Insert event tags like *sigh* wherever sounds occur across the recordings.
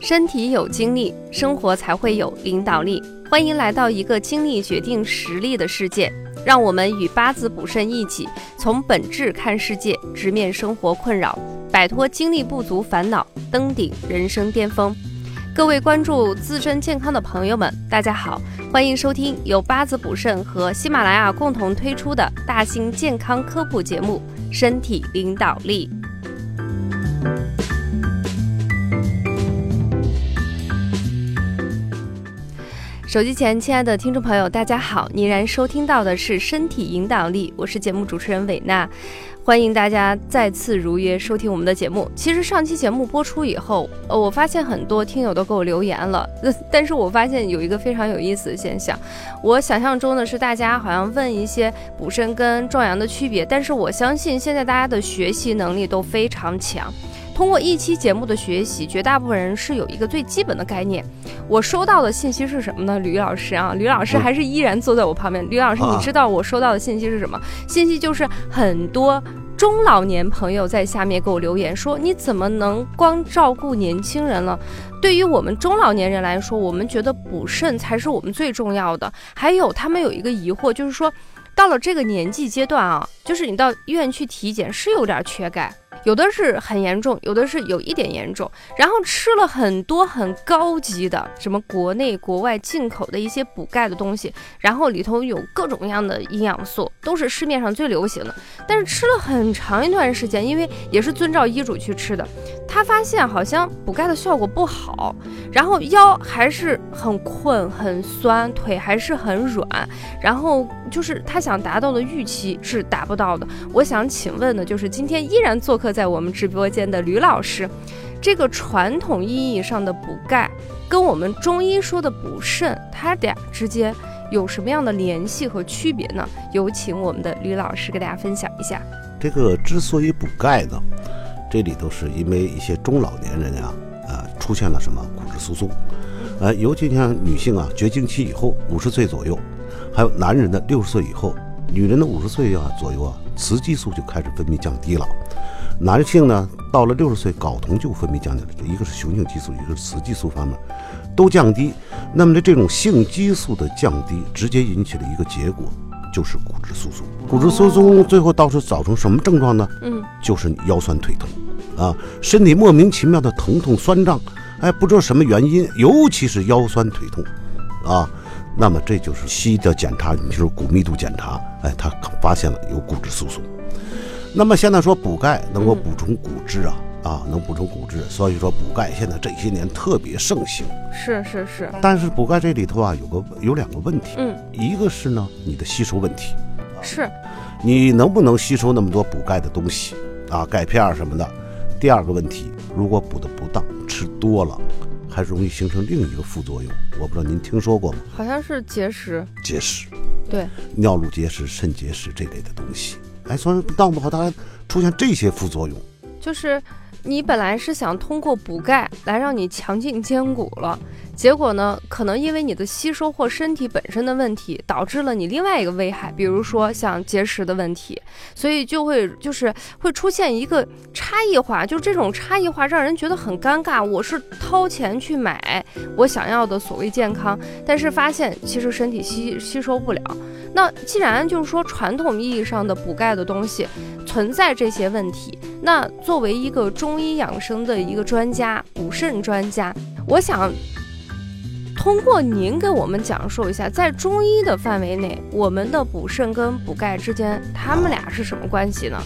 身体有精力，生活才会有领导力。欢迎来到一个精力决定实力的世界，让我们与八字补肾一起，从本质看世界，直面生活困扰，摆脱精力不足烦恼，登顶人生巅峰。各位关注自身健康的朋友们，大家好，欢迎收听由八字补肾和喜马拉雅共同推出的大型健康科普节目《身体领导力》。手机前，亲爱的听众朋友，大家好！你然收听到的是《身体引导力》，我是节目主持人韦娜，欢迎大家再次如约收听我们的节目。其实上期节目播出以后，呃，我发现很多听友都给我留言了，但是我发现有一个非常有意思的现象，我想象中的是大家好像问一些补肾跟壮阳的区别，但是我相信现在大家的学习能力都非常强。通过一期节目的学习，绝大部分人是有一个最基本的概念。我收到的信息是什么呢？吕老师啊，吕老师还是依然坐在我旁边。吕老师，你知道我收到的信息是什么？信息就是很多中老年朋友在下面给我留言说：“你怎么能光照顾年轻人了？对于我们中老年人来说，我们觉得补肾才是我们最重要的。”还有他们有一个疑惑，就是说到了这个年纪阶段啊，就是你到医院去体检是有点缺钙。有的是很严重，有的是有一点严重，然后吃了很多很高级的，什么国内国外进口的一些补钙的东西，然后里头有各种各样的营养素，都是市面上最流行的。但是吃了很长一段时间，因为也是遵照医嘱去吃的，他发现好像补钙的效果不好，然后腰还是很困很酸，腿还是很软，然后就是他想达到的预期是达不到的。我想请问的就是今天依然做客。在我们直播间的吕老师，这个传统意义上的补钙，跟我们中医说的补肾，它俩之间有什么样的联系和区别呢？有请我们的吕老师给大家分享一下。这个之所以补钙呢，这里头是因为一些中老年人呀，呃，出现了什么骨质疏松，呃，尤其像女性啊，绝经期以后，五十岁左右，还有男人的六十岁以后，女人的五十岁啊左右啊，雌激素就开始分泌降低了。男性呢，到了六十岁，睾酮就分泌降低了，一个是雄性激素，一个是雌激素方面都降低。那么呢，这种性激素的降低，直接引起了一个结果，就是骨质疏松。骨质疏松最后到是造成什么症状呢？嗯，就是腰酸腿疼，啊，身体莫名其妙的疼痛酸胀，哎，不知道什么原因，尤其是腰酸腿痛，啊，那么这就是西医的检查，你就是骨密度检查，哎，他发现了有骨质疏松。那么现在说补钙能够补充骨质啊啊，能补充骨质，所以说补钙现在这些年特别盛行。是是是。但是补钙这里头啊，有个有两个问题。嗯。一个是呢，你的吸收问题。是。你能不能吸收那么多补钙的东西啊？钙片什么的。第二个问题，如果补的不当，吃多了，还容易形成另一个副作用。我不知道您听说过吗？好像是结石。结石。对。尿路结石、肾结石这类的东西。哎，说当不好，它出现这些副作用，就是你本来是想通过补钙来让你强劲坚骨了，结果呢，可能因为你的吸收或身体本身的问题，导致了你另外一个危害，比如说像结石的问题，所以就会就是会出现一个差异化，就这种差异化让人觉得很尴尬。我是掏钱去买我想要的所谓健康，但是发现其实身体吸吸收不了。那既然就是说传统意义上的补钙的东西存在这些问题，那作为一个中医养生的一个专家，补肾专家，我想通过您给我们讲述一下，在中医的范围内，我们的补肾跟补钙之间，他们俩是什么关系呢？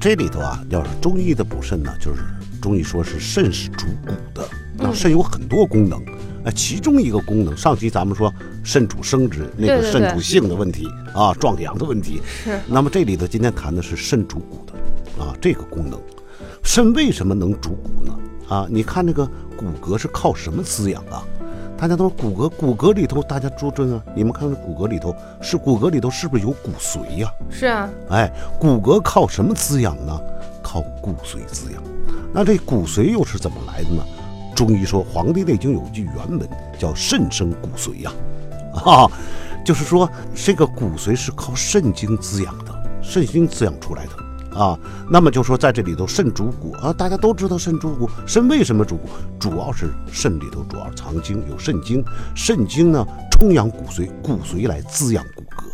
这里头啊，要是中医的补肾呢，就是中医说是肾是主骨的，那肾有很多功能。那其中一个功能，上期咱们说肾主生殖，那个肾主性的问题啊，壮阳的问题。是。那么这里头今天谈的是肾主骨的啊，这个功能，肾为什么能主骨呢？啊，你看那个骨骼是靠什么滋养啊？大家都说骨骼，骨骼里头大家注重啊，你们看看骨骼里头是骨骼里头是不是有骨髓呀？是啊。哎，骨骼靠什么滋养呢？靠骨髓滋养。那这骨髓又是怎么来的呢？中医说，《黄帝内经》有句原文叫“肾生骨髓”呀，*laughs* 啊，就是说这个骨髓是靠肾经滋养的，肾精滋养出来的啊。那么就说在这里头，肾主骨啊，大家都知道肾主骨，肾为什么主骨？主要是肾里头主要藏精，有肾精，肾精呢充养骨髓，骨髓来滋养骨骼。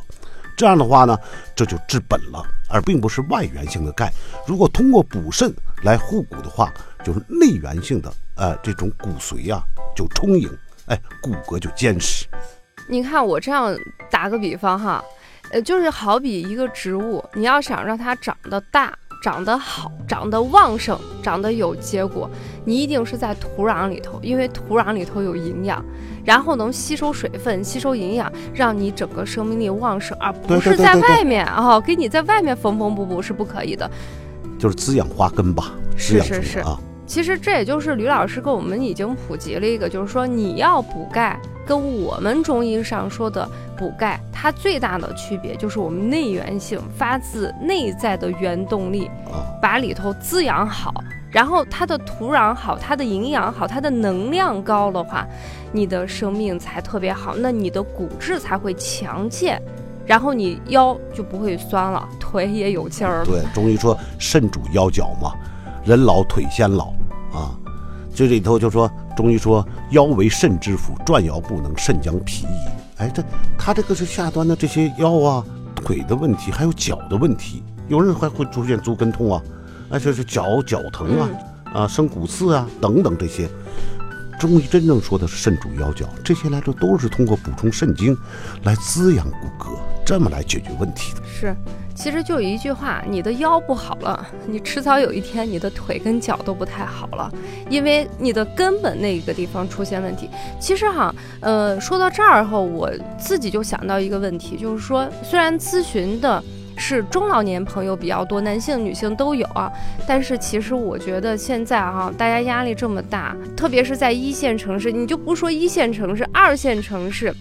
这样的话呢，这就治本了，而并不是外源性的钙。如果通过补肾来护骨的话，就是内源性的，呃，这种骨髓呀就充盈，哎，骨骼就坚实。你看我这样打个比方哈，呃，就是好比一个植物，你要想让它长得大、长得好、长得旺盛、长得有结果，你一定是在土壤里头，因为土壤里头有营养。然后能吸收水分、吸收营养，让你整个生命力旺盛，而不是在外面啊，给你在外面缝缝补补是不可以的。就是滋养花根吧，是是是啊。其实这也就是吕老师跟我们已经普及了一个，就是说你要补钙，跟我们中医上说的补钙，它最大的区别就是我们内源性，发自内在的原动力，把里头滋养好。然后它的土壤好，它的营养好，它的能量高的话，你的生命才特别好，那你的骨质才会强健，然后你腰就不会酸了，腿也有劲儿了。对，中医说肾主腰脚嘛，人老腿先老啊。这里头就说中医说腰为肾之府，转腰不能，肾将疲矣。哎，这他这个是下端的这些腰啊、腿的问题，还有脚的问题，有人还会出现足跟痛啊。那就是脚脚疼啊，啊生骨刺啊等等这些，中医真正说的是肾主腰脚，这些来说都是通过补充肾精来滋养骨骼，这么来解决问题的。是，其实就一句话，你的腰不好了，*laughs* 你迟早有一天你的腿跟脚都不太好了，因为你的根本那个地方出现问题。其实哈，呃，说到这儿后，我自己就想到一个问题，就是说，虽然咨询的。是中老年朋友比较多，男性、女性都有啊。但是其实我觉得现在哈，大家压力这么大，特别是在一线城市，你就不说一线城市，二线城市，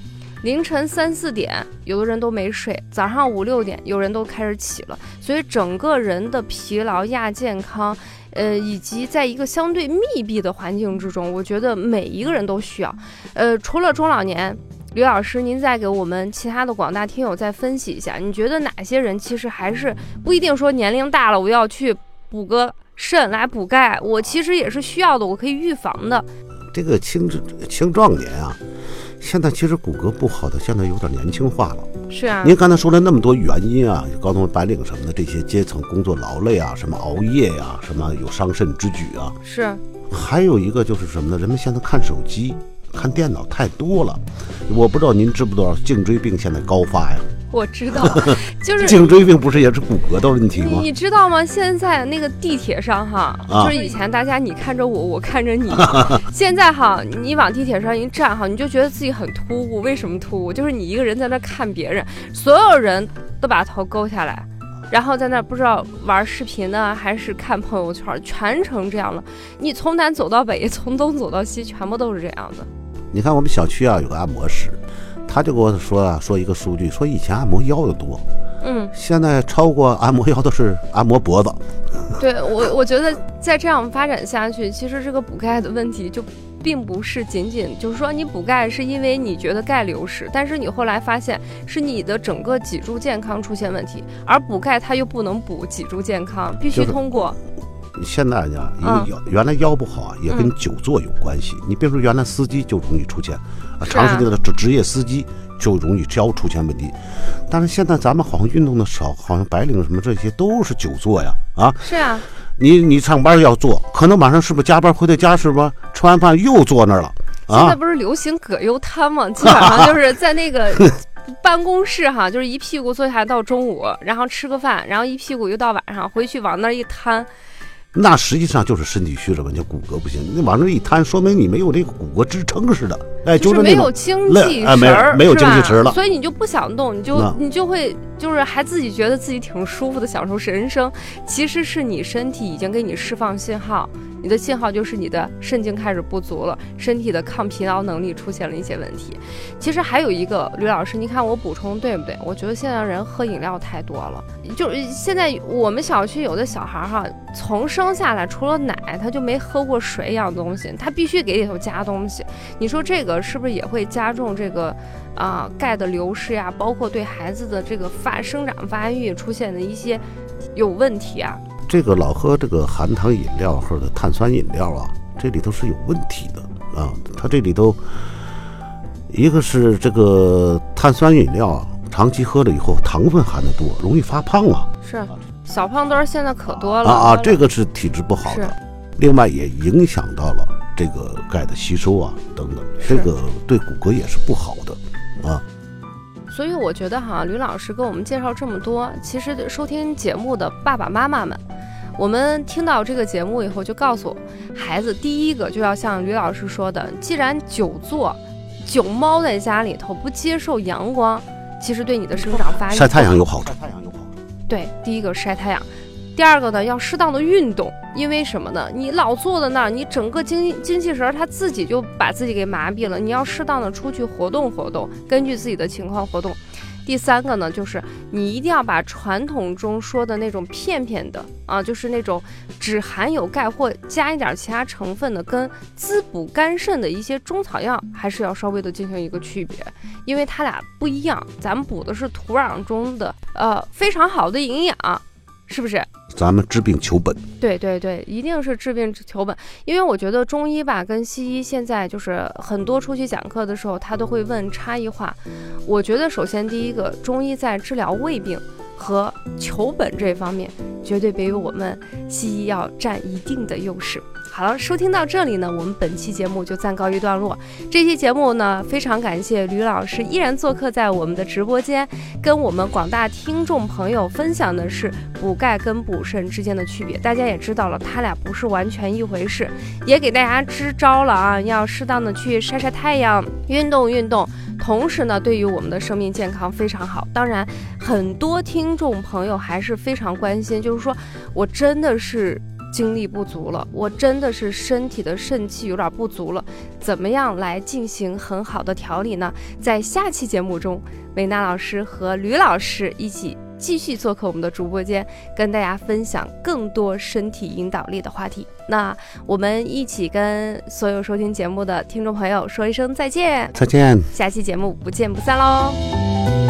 凌晨三四点，有的人都没睡，早上五六点，有人都开始起了，所以整个人的疲劳、亚健康，呃，以及在一个相对密闭的环境之中，我觉得每一个人都需要。呃，除了中老年。吕老师，您再给我们其他的广大听友再分析一下，你觉得哪些人其实还是不一定说年龄大了，我要去补个肾来补钙，我其实也是需要的，我可以预防的。这个青青壮年啊，现在其实骨骼不好的，现在有点年轻化了。是啊。您刚才说了那么多原因啊，高中白领什么的这些阶层工作劳累啊，什么熬夜呀，什么有伤肾之举啊。是。还有一个就是什么呢？人们现在看手机。看电脑太多了，我不知道您知不知道颈椎病现在高发呀？我知道，*laughs* 就是颈椎病不是也是骨骼的问题吗？你知道吗？现在那个地铁上哈，就是以前大家你看着我，我看着你，*laughs* 现在哈，你往地铁上一站哈，你就觉得自己很突兀。为什么突兀？就是你一个人在那看别人，所有人都把头勾下来，然后在那不知道玩视频呢，还是看朋友圈，全程这样了。你从南走到北，从东走到西，全部都是这样的。你看我们小区啊有个按摩师，他就跟我说啊，说一个数据，说以前按摩腰的多，嗯，现在超过按摩腰的是 *laughs* 按摩脖子。*laughs* 对我，我觉得再这样发展下去，其实这个补钙的问题就并不是仅仅就是说你补钙是因为你觉得钙流失，但是你后来发现是你的整个脊柱健康出现问题，而补钙它又不能补脊柱健康，必须通过。现在呢，因为腰原来腰不好啊，也跟久坐有关系。你别说原来司机就容易出现，啊，长时间的职职业司机就容易腰出现问题。但是现在咱们好像运动的少，好像白领什么这些都是久坐呀，啊。是啊。你你上班要坐，可能晚上是不是加班回到家是不是吃完饭又坐那儿了？啊。现在不是流行葛优瘫吗？基本上就是在那个 *laughs* 办公室哈，就是一屁股坐下来到中午，然后吃个饭，然后一屁股又到晚上回去往那儿一瘫。那实际上就是身体虚了嘛，就骨骼不行，你往那一瘫，说明你没有这个骨骼支撑似的，哎，就是没有精气神儿，没有精气神了，所以你就不想动，你就你就会就是还自己觉得自己挺舒服的，享受人生，其实是你身体已经给你释放信号，你的信号就是你的肾精开始不足了，身体的抗疲劳能力出现了一些问题。其实还有一个，吕老师，你看我补充对不对？我觉得现在人喝饮料太多了，就是现在我们小区有的小孩哈，从生下来除了奶，他就没喝过水一样东西，他必须给里头加东西。你说这个是不是也会加重这个啊钙的流失呀？包括对孩子的这个发生长发育出现的一些有问题啊？这个老喝这个含糖饮料或者碳酸饮料啊，这里头是有问题的啊。它这里头一个是这个碳酸饮料啊，长期喝了以后糖分含的多，容易发胖啊。是，小胖墩儿现在可多了啊啊，这个是体质不好的。另外也影响到了这个钙的吸收啊等等，这个对骨骼也是不好的啊。所以我觉得哈，吕老师跟我们介绍这么多，其实收听节目的爸爸妈妈们。我们听到这个节目以后，就告诉孩子，第一个就要像吕老师说的，既然久坐、久猫在家里头，不接受阳光，其实对你的生长发育晒太阳有好处。对，第一个晒太阳，第二个呢要适当的运动，因为什么呢？你老坐在那儿，你整个精精气神儿它自己就把自己给麻痹了。你要适当的出去活动活动，根据自己的情况活动。第三个呢，就是你一定要把传统中说的那种片片的啊，就是那种只含有钙或加一点其他成分的，跟滋补肝肾的一些中草药，还是要稍微的进行一个区别，因为它俩不一样。咱们补的是土壤中的呃非常好的营养，是不是？咱们治病求本，对对对，一定是治病求本。因为我觉得中医吧跟西医现在就是很多出去讲课的时候，他都会问差异化。我觉得首先第一个，中医在治疗胃病和求本这方面，绝对比我们西医要占一定的优势。好了，收听到这里呢，我们本期节目就暂告一段落。这期节目呢，非常感谢吕老师依然做客在我们的直播间，跟我们广大听众朋友分享的是补钙跟补肾之间的区别。大家也知道了，它俩不是完全一回事，也给大家支招了啊，要适当的去晒晒太阳，运动运动，同时呢，对于我们的生命健康非常好。当然，很多听众朋友还是非常关心，就是说我真的是。精力不足了，我真的是身体的肾气有点不足了，怎么样来进行很好的调理呢？在下期节目中，美娜老师和吕老师一起继续做客我们的直播间，跟大家分享更多身体引导力的话题。那我们一起跟所有收听节目的听众朋友说一声再见，再见，下期节目不见不散喽。